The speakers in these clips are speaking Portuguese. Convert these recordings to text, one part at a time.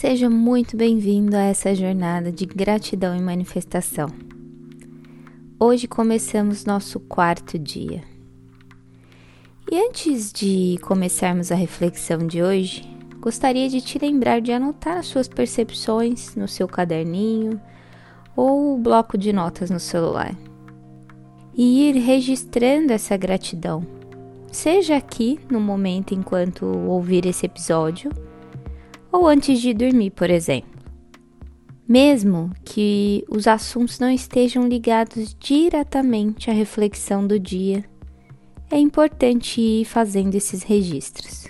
Seja muito bem-vindo a essa jornada de gratidão e manifestação. Hoje começamos nosso quarto dia. E antes de começarmos a reflexão de hoje, gostaria de te lembrar de anotar as suas percepções no seu caderninho ou bloco de notas no celular e ir registrando essa gratidão, seja aqui no momento enquanto ouvir esse episódio ou antes de dormir, por exemplo. Mesmo que os assuntos não estejam ligados diretamente à reflexão do dia, é importante ir fazendo esses registros.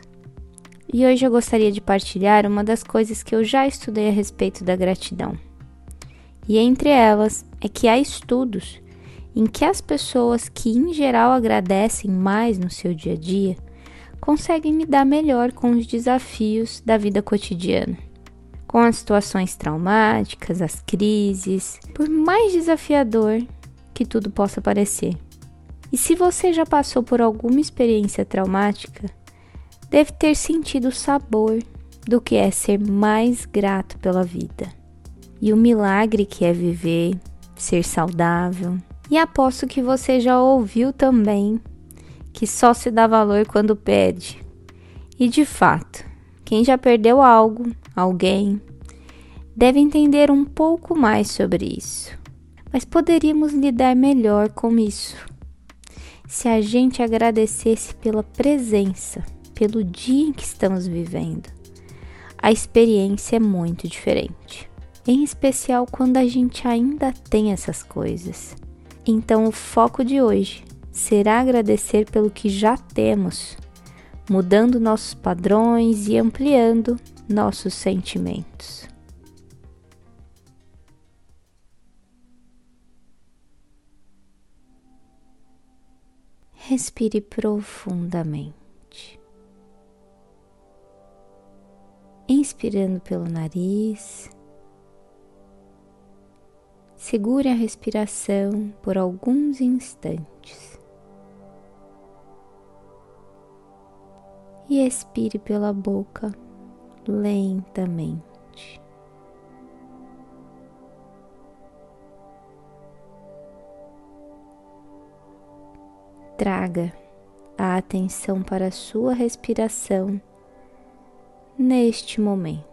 E hoje eu gostaria de partilhar uma das coisas que eu já estudei a respeito da gratidão. E entre elas é que há estudos em que as pessoas que em geral agradecem mais no seu dia a dia conseguem lidar melhor com os desafios da vida cotidiana. Com as situações traumáticas, as crises, por mais desafiador que tudo possa parecer. E se você já passou por alguma experiência traumática, deve ter sentido o sabor do que é ser mais grato pela vida. E o milagre que é viver, ser saudável. E aposto que você já ouviu também que só se dá valor quando perde. E de fato, quem já perdeu algo, alguém, deve entender um pouco mais sobre isso. Mas poderíamos lidar melhor com isso se a gente agradecesse pela presença, pelo dia em que estamos vivendo. A experiência é muito diferente, em especial quando a gente ainda tem essas coisas. Então, o foco de hoje será agradecer pelo que já temos, mudando nossos padrões e ampliando nossos sentimentos. Respire profundamente. Inspirando pelo nariz. Segure a respiração por alguns instantes. E expire pela boca lentamente. Traga a atenção para a sua respiração neste momento.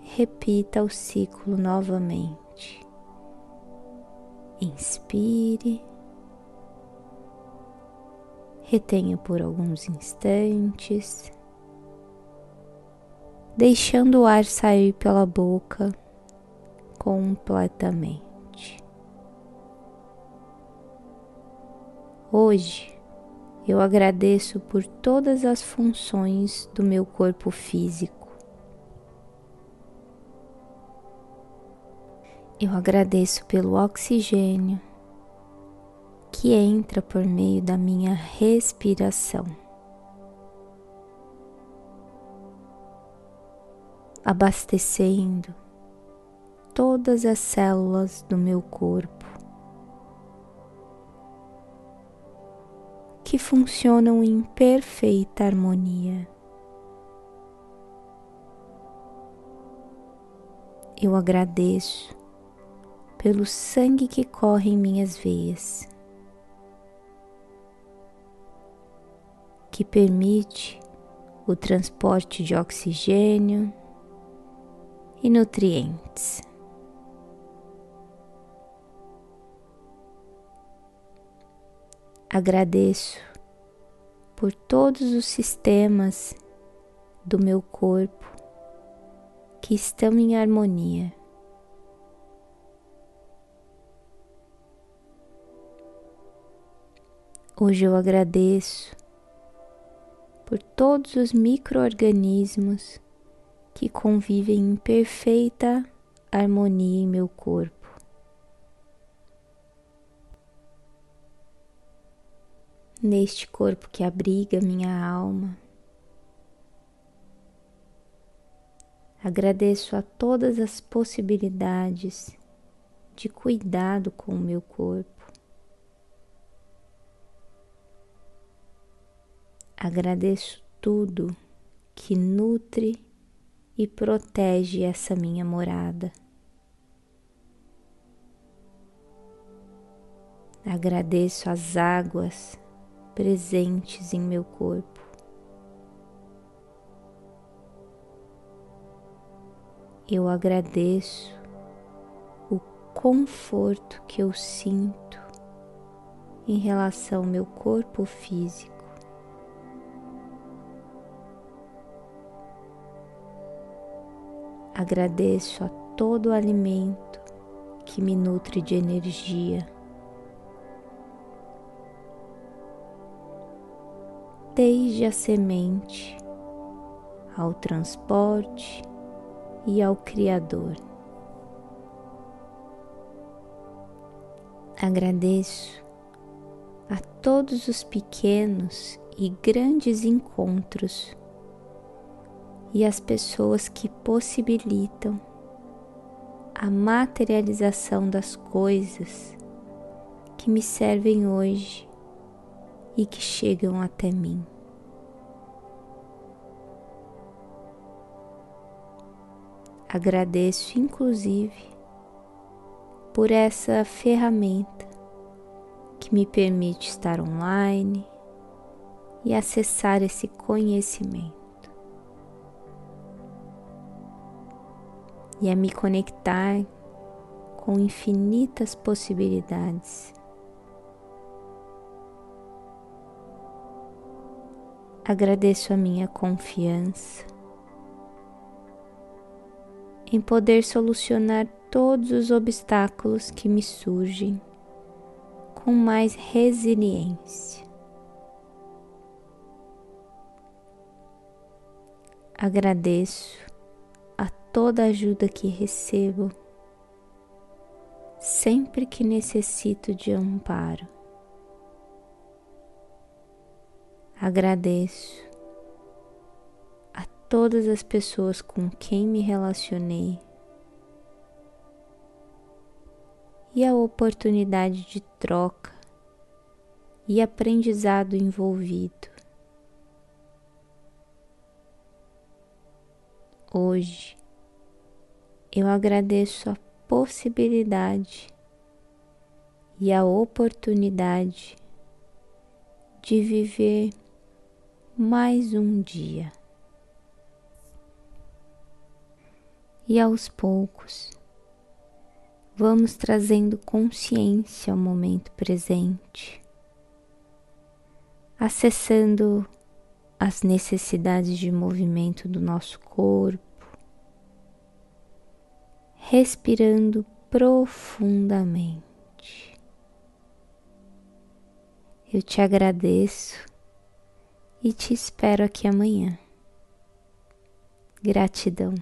Repita o ciclo novamente. Inspire retenha por alguns instantes, deixando o ar sair pela boca completamente. Hoje eu agradeço por todas as funções do meu corpo físico. Eu agradeço pelo oxigênio que entra por meio da minha respiração. Abastecendo todas as células do meu corpo que funcionam em perfeita harmonia. Eu agradeço pelo sangue que corre em minhas veias. Que permite o transporte de oxigênio e nutrientes. Agradeço por todos os sistemas do meu corpo que estão em harmonia. Hoje eu agradeço por todos os microorganismos que convivem em perfeita harmonia em meu corpo. Neste corpo que abriga minha alma, agradeço a todas as possibilidades de cuidado com o meu corpo. Agradeço tudo que nutre e protege essa minha morada. Agradeço as águas presentes em meu corpo. Eu agradeço o conforto que eu sinto em relação ao meu corpo físico. Agradeço a todo o alimento que me nutre de energia. Desde a semente ao transporte e ao Criador. Agradeço a todos os pequenos e grandes encontros e as pessoas que possibilitam a materialização das coisas que me servem hoje e que chegam até mim. Agradeço, inclusive, por essa ferramenta que me permite estar online e acessar esse conhecimento. E a me conectar com infinitas possibilidades. Agradeço a minha confiança em poder solucionar todos os obstáculos que me surgem com mais resiliência. Agradeço toda ajuda que recebo sempre que necessito de amparo. Agradeço a todas as pessoas com quem me relacionei e a oportunidade de troca e aprendizado envolvido. Hoje eu agradeço a possibilidade e a oportunidade de viver mais um dia. E aos poucos, vamos trazendo consciência ao momento presente, acessando as necessidades de movimento do nosso corpo respirando profundamente. Eu te agradeço e te espero aqui amanhã. Gratidão.